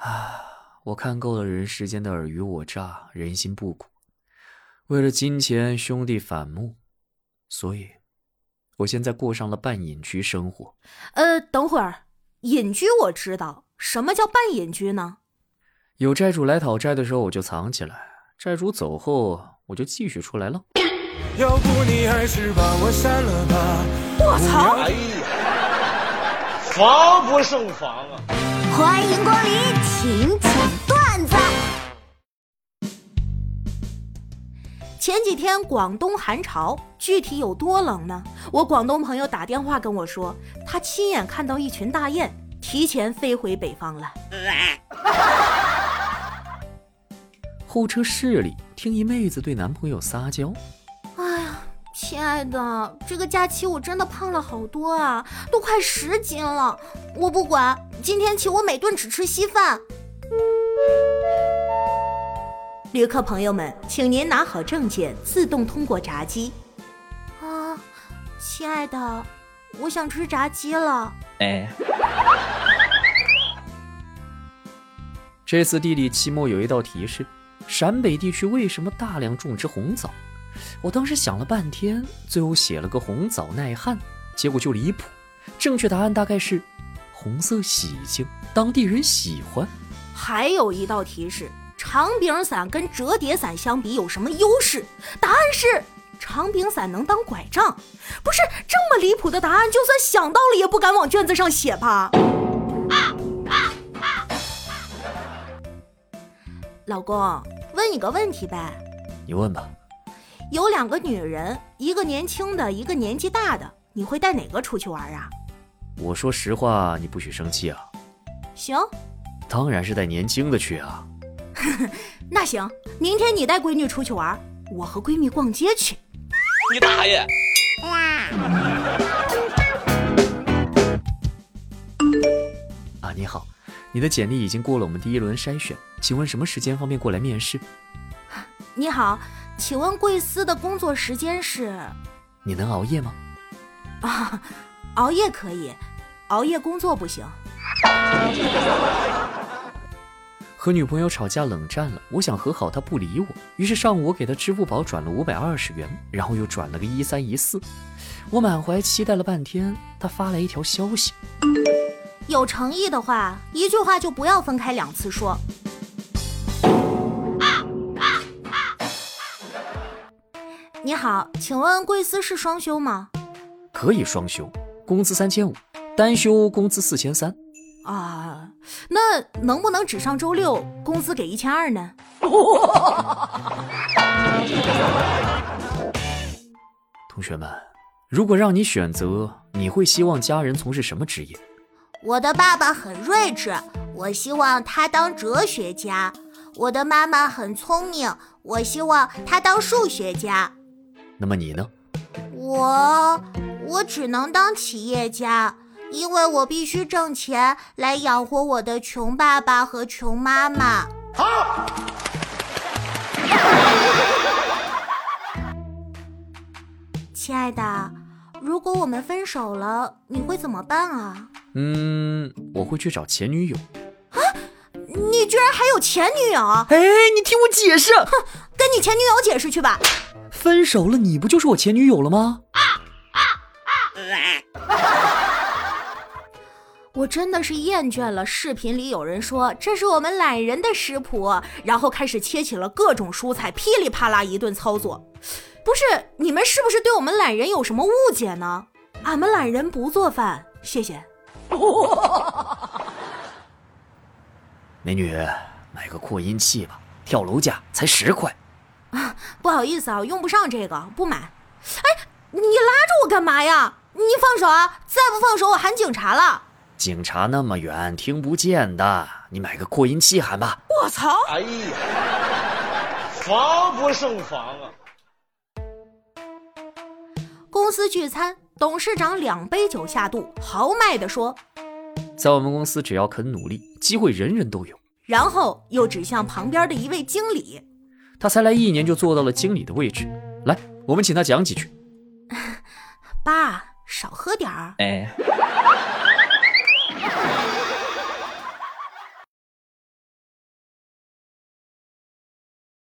啊，我看够了人世间的尔虞我诈、人心不古，为了金钱兄弟反目，所以，我现在过上了半隐居生活。呃，等会儿，隐居我知道，什么叫半隐居呢？有债主来讨债的时候，我就藏起来；债主走后，我就继续出来浪。要不你还是把我删了吧！我操！哎呀，防不胜防啊！欢迎光临，请讲段子。前几天广东寒潮，具体有多冷呢？我广东朋友打电话跟我说，他亲眼看到一群大雁提前飞回北方了。候车室里，听一妹子对男朋友撒娇：“，亲爱的，这个假期我真的胖了好多啊，都快十斤了。我不管，今天起我每顿只吃稀饭。”旅客朋友们，请您拿好证件，自动通过闸机。啊，亲爱的，我想吃炸鸡了。哎。这次地理期末有一道题是。陕北地区为什么大量种植红枣？我当时想了半天，最后写了个红枣耐旱，结果就离谱。正确答案大概是红色喜庆，当地人喜欢。还有一道题是长柄伞跟折叠伞相比有什么优势？答案是长柄伞能当拐杖。不是这么离谱的答案，就算想到了也不敢往卷子上写吧？老公。问你个问题呗，你问吧。有两个女人，一个年轻的，一个年纪大的，你会带哪个出去玩啊？我说实话，你不许生气啊。行，当然是带年轻的去啊。那行，明天你带闺女出去玩，我和闺蜜逛街去。你大爷！啊，你好。你的简历已经过了我们第一轮筛选，请问什么时间方便过来面试？你好，请问贵司的工作时间是？你能熬夜吗？啊，熬夜可以，熬夜工作不行。和女朋友吵架冷战了，我想和好，她不理我，于是上午我给她支付宝转了五百二十元，然后又转了个一三一四，我满怀期待了半天，她发来一条消息。有诚意的话，一句话就不要分开两次说。你好，请问贵司是双休吗？可以双休，工资三千五；单休工资四千三。啊，那能不能只上周六，工资给一千二呢？同学们，如果让你选择，你会希望家人从事什么职业？我的爸爸很睿智，我希望他当哲学家。我的妈妈很聪明，我希望她当数学家。那么你呢？我我只能当企业家，因为我必须挣钱来养活我的穷爸爸和穷妈妈。好，亲爱的，如果我们分手了，你会怎么办啊？嗯，我会去找前女友。啊，你居然还有前女友？哎，你听我解释。哼，跟你前女友解释去吧。分手了，你不就是我前女友了吗？我真的是厌倦了视频里有人说这是我们懒人的食谱，然后开始切起了各种蔬菜，噼里啪啦一顿操作。不是，你们是不是对我们懒人有什么误解呢？俺们懒人不做饭，谢谢。美女，买个扩音器吧，跳楼价才十块。啊，不好意思啊，用不上这个，不买。哎，你拉着我干嘛呀？你放手啊！再不放手，我喊警察了。警察那么远，听不见的。你买个扩音器喊吧。我操！哎呀，防不胜防啊！公司聚餐。董事长两杯酒下肚，豪迈地说：“在我们公司，只要肯努力，机会人人都有。”然后又指向旁边的一位经理：“他才来一年就坐到了经理的位置。来，我们请他讲几句。爸，少喝点儿。哎。